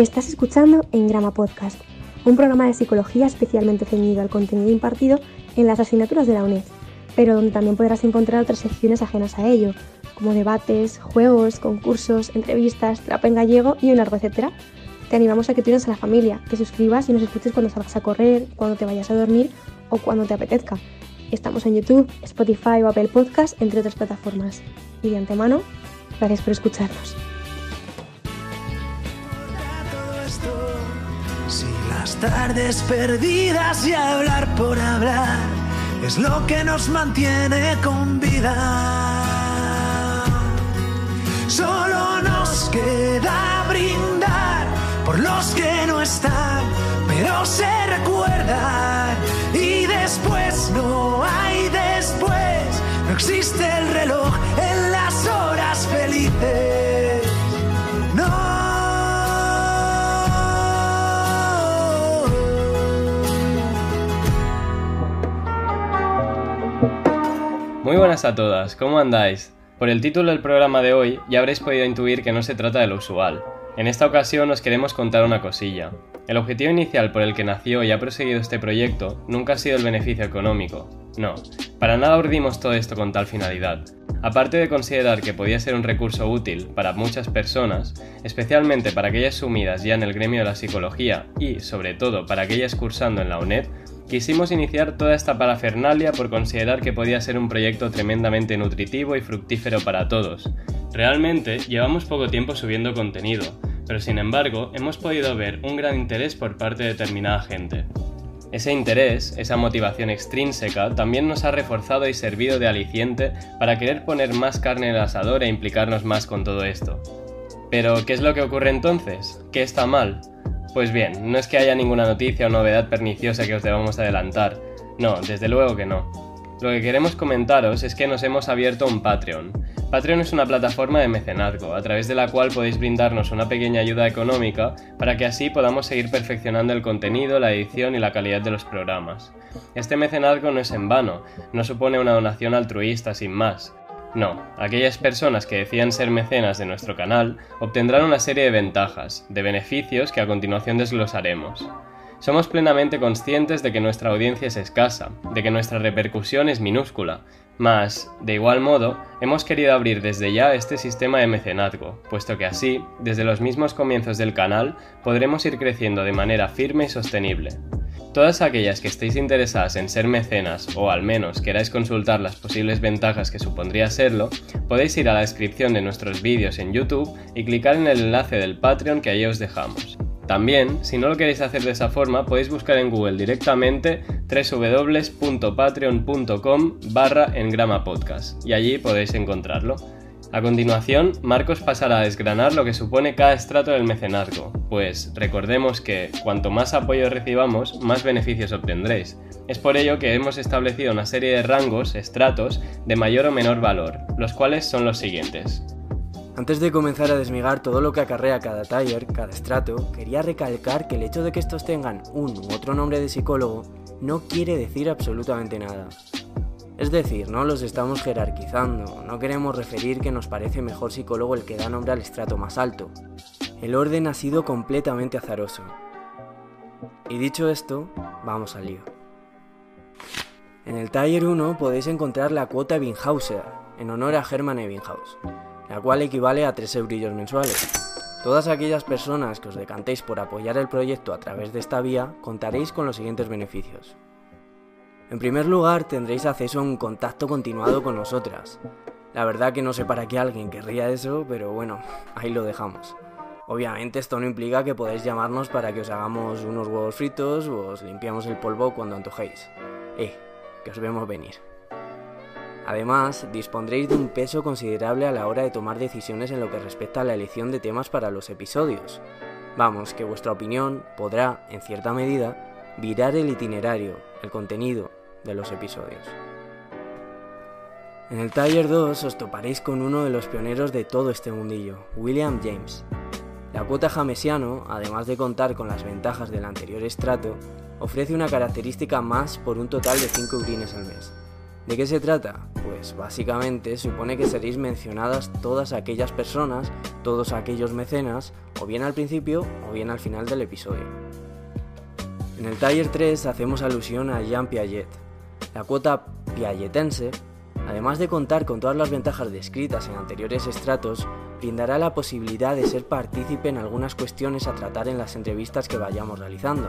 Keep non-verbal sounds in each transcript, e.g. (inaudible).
Estás escuchando En Grama Podcast, un programa de psicología especialmente ceñido al contenido impartido en las asignaturas de la UNED, pero donde también podrás encontrar otras secciones ajenas a ello, como debates, juegos, concursos, entrevistas, trap en gallego y un largo etcétera. Te animamos a que te unas a la familia, que suscribas y nos escuches cuando salgas a correr, cuando te vayas a dormir o cuando te apetezca. Estamos en YouTube, Spotify o Apple Podcast, entre otras plataformas. Y de antemano, gracias por escucharnos. Si las tardes perdidas y hablar por hablar es lo que nos mantiene con vida. Solo nos queda brindar por los que no están, pero se Muy buenas a todas, ¿cómo andáis? Por el título del programa de hoy ya habréis podido intuir que no se trata de lo usual. En esta ocasión os queremos contar una cosilla. El objetivo inicial por el que nació y ha proseguido este proyecto nunca ha sido el beneficio económico. No, para nada urdimos todo esto con tal finalidad. Aparte de considerar que podía ser un recurso útil para muchas personas, especialmente para aquellas sumidas ya en el gremio de la psicología y, sobre todo, para aquellas cursando en la UNED, Quisimos iniciar toda esta parafernalia por considerar que podía ser un proyecto tremendamente nutritivo y fructífero para todos. Realmente llevamos poco tiempo subiendo contenido, pero sin embargo hemos podido ver un gran interés por parte de determinada gente. Ese interés, esa motivación extrínseca, también nos ha reforzado y servido de aliciente para querer poner más carne en el asador e implicarnos más con todo esto. Pero, ¿qué es lo que ocurre entonces? ¿Qué está mal? Pues bien, no es que haya ninguna noticia o novedad perniciosa que os debamos adelantar. No, desde luego que no. Lo que queremos comentaros es que nos hemos abierto un Patreon. Patreon es una plataforma de mecenazgo, a través de la cual podéis brindarnos una pequeña ayuda económica para que así podamos seguir perfeccionando el contenido, la edición y la calidad de los programas. Este mecenazgo no es en vano, no supone una donación altruista sin más. No, aquellas personas que decían ser mecenas de nuestro canal obtendrán una serie de ventajas, de beneficios que a continuación desglosaremos. Somos plenamente conscientes de que nuestra audiencia es escasa, de que nuestra repercusión es minúscula, mas, de igual modo, hemos querido abrir desde ya este sistema de mecenazgo, puesto que así, desde los mismos comienzos del canal, podremos ir creciendo de manera firme y sostenible. Todas aquellas que estéis interesadas en ser mecenas o al menos queráis consultar las posibles ventajas que supondría serlo, podéis ir a la descripción de nuestros vídeos en YouTube y clicar en el enlace del Patreon que ahí os dejamos. También, si no lo queréis hacer de esa forma, podéis buscar en Google directamente www.patreon.com barra engramapodcast y allí podéis encontrarlo. A continuación, Marcos pasará a desgranar lo que supone cada estrato del mecenazgo, pues recordemos que cuanto más apoyo recibamos, más beneficios obtendréis. Es por ello que hemos establecido una serie de rangos, estratos, de mayor o menor valor, los cuales son los siguientes. Antes de comenzar a desmigar todo lo que acarrea cada taller, cada estrato, quería recalcar que el hecho de que estos tengan un u otro nombre de psicólogo no quiere decir absolutamente nada. Es decir, no los estamos jerarquizando, no queremos referir que nos parece mejor psicólogo el que da nombre al estrato más alto. El orden ha sido completamente azaroso. Y dicho esto, vamos al lío. En el taller 1 podéis encontrar la cuota Ebbinghauser, en honor a Hermann Ebbinghaus, la cual equivale a 3 eurillos mensuales. Todas aquellas personas que os decantéis por apoyar el proyecto a través de esta vía contaréis con los siguientes beneficios. En primer lugar, tendréis acceso a un contacto continuado con nosotras. La verdad que no sé para qué alguien querría eso, pero bueno, ahí lo dejamos. Obviamente esto no implica que podáis llamarnos para que os hagamos unos huevos fritos o os limpiamos el polvo cuando antojéis. Eh, que os vemos venir. Además, dispondréis de un peso considerable a la hora de tomar decisiones en lo que respecta a la elección de temas para los episodios. Vamos, que vuestra opinión podrá, en cierta medida, virar el itinerario, el contenido de los episodios. En el taller 2 os toparéis con uno de los pioneros de todo este mundillo, William James. La cuota jamesiano, además de contar con las ventajas del anterior estrato, ofrece una característica más por un total de 5 urines al mes. ¿De qué se trata? Pues básicamente supone que seréis mencionadas todas aquellas personas, todos aquellos mecenas, o bien al principio o bien al final del episodio. En el taller 3 hacemos alusión a Jean Piaget. La cuota piagetense, además de contar con todas las ventajas descritas en anteriores estratos, brindará la posibilidad de ser partícipe en algunas cuestiones a tratar en las entrevistas que vayamos realizando.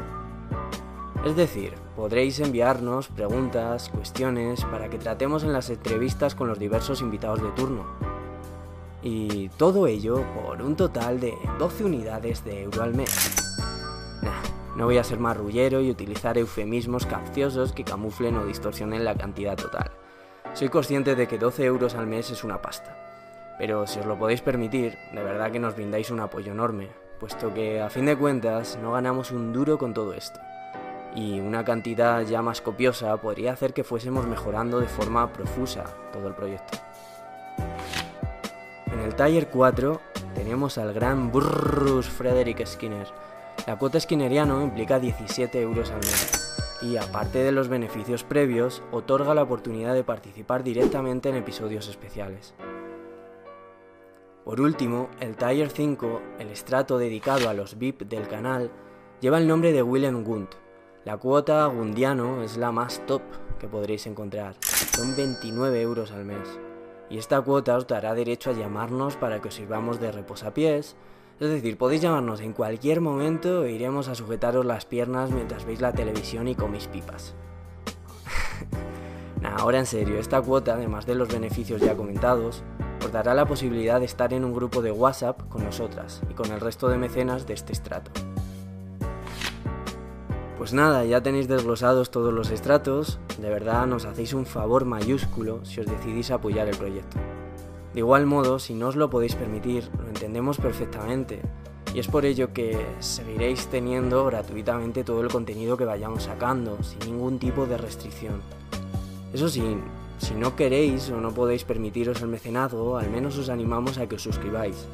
Es decir, podréis enviarnos preguntas, cuestiones, para que tratemos en las entrevistas con los diversos invitados de turno. Y todo ello por un total de 12 unidades de euro al mes. Nah, no voy a ser marrullero y utilizar eufemismos capciosos que camuflen o distorsionen la cantidad total. Soy consciente de que 12 euros al mes es una pasta. Pero si os lo podéis permitir, de verdad que nos brindáis un apoyo enorme, puesto que a fin de cuentas no ganamos un duro con todo esto y una cantidad ya más copiosa podría hacer que fuésemos mejorando de forma profusa todo el proyecto. En el taller 4 tenemos al gran Bruce Frederick Skinner. La cuota skinneriano implica 17 euros al mes y aparte de los beneficios previos, otorga la oportunidad de participar directamente en episodios especiales. Por último, el Taller 5, el estrato dedicado a los VIP del canal, lleva el nombre de Willem Gunt, la cuota Gundiano es la más top que podréis encontrar. Son 29 euros al mes. Y esta cuota os dará derecho a llamarnos para que os sirvamos de reposapiés. Es decir, podéis llamarnos en cualquier momento e iremos a sujetaros las piernas mientras veis la televisión y coméis pipas. (laughs) ahora en serio, esta cuota, además de los beneficios ya comentados, os dará la posibilidad de estar en un grupo de WhatsApp con nosotras y con el resto de mecenas de este estrato. Pues nada, ya tenéis desglosados todos los estratos, de verdad nos hacéis un favor mayúsculo si os decidís a apoyar el proyecto. De igual modo, si no os lo podéis permitir, lo entendemos perfectamente, y es por ello que seguiréis teniendo gratuitamente todo el contenido que vayamos sacando, sin ningún tipo de restricción. Eso sí, si no queréis o no podéis permitiros el mecenazgo, al menos os animamos a que os suscribáis,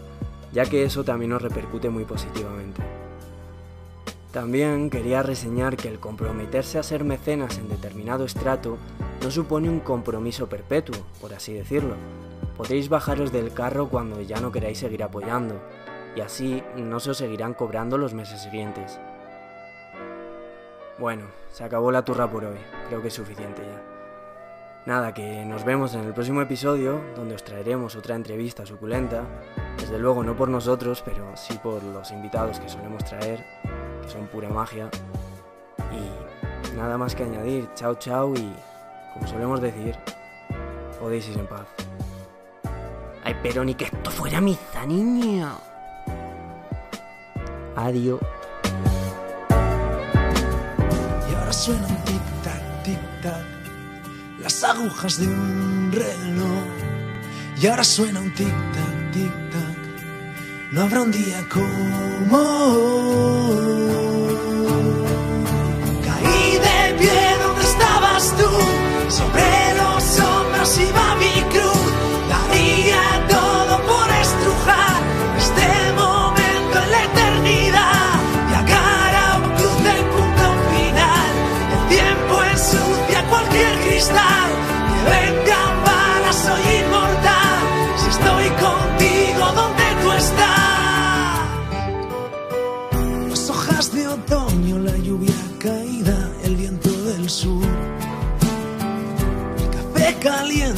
ya que eso también os repercute muy positivamente. También quería reseñar que el comprometerse a ser mecenas en determinado estrato no supone un compromiso perpetuo, por así decirlo. Podéis bajaros del carro cuando ya no queráis seguir apoyando, y así no se os seguirán cobrando los meses siguientes. Bueno, se acabó la turra por hoy, creo que es suficiente ya. Nada, que nos vemos en el próximo episodio, donde os traeremos otra entrevista suculenta, desde luego no por nosotros, pero sí por los invitados que solemos traer son pura magia. Y nada más que añadir, chao chao y, como solemos decir, podéis ir en paz. Ay, pero ni que esto fuera misa, niña. Adiós. Y ahora suena un tic-tac, tic-tac, las agujas de un reloj. Y ahora suena un tic-tac, tic-tac, no habrá un día como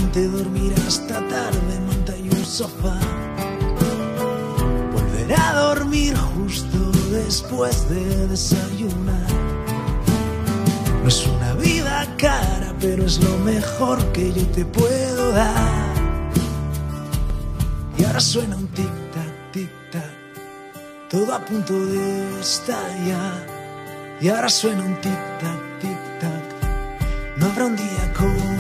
caliente, dormir hasta tarde, monta y un sofá. Volver a dormir justo después de desayunar. No es una vida cara, pero es lo mejor que yo te puedo dar. Y ahora suena un tic-tac, tic-tac, todo a punto de estallar. Y ahora suena un tic-tac, tic-tac, no habrá un día como